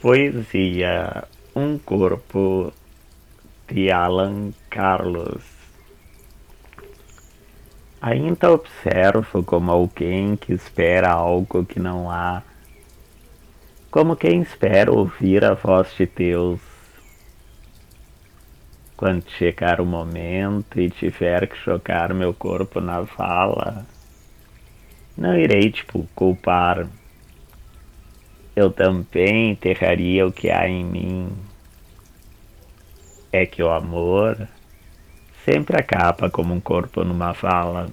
Poesia Um Corpo de Alan Carlos. Ainda observo como alguém que espera algo que não há, como quem espera ouvir a voz de Deus. Quando chegar o momento e tiver que jogar meu corpo na vala, não irei te culpar eu também enterraria o que há em mim. É que o amor sempre acaba como um corpo numa vala.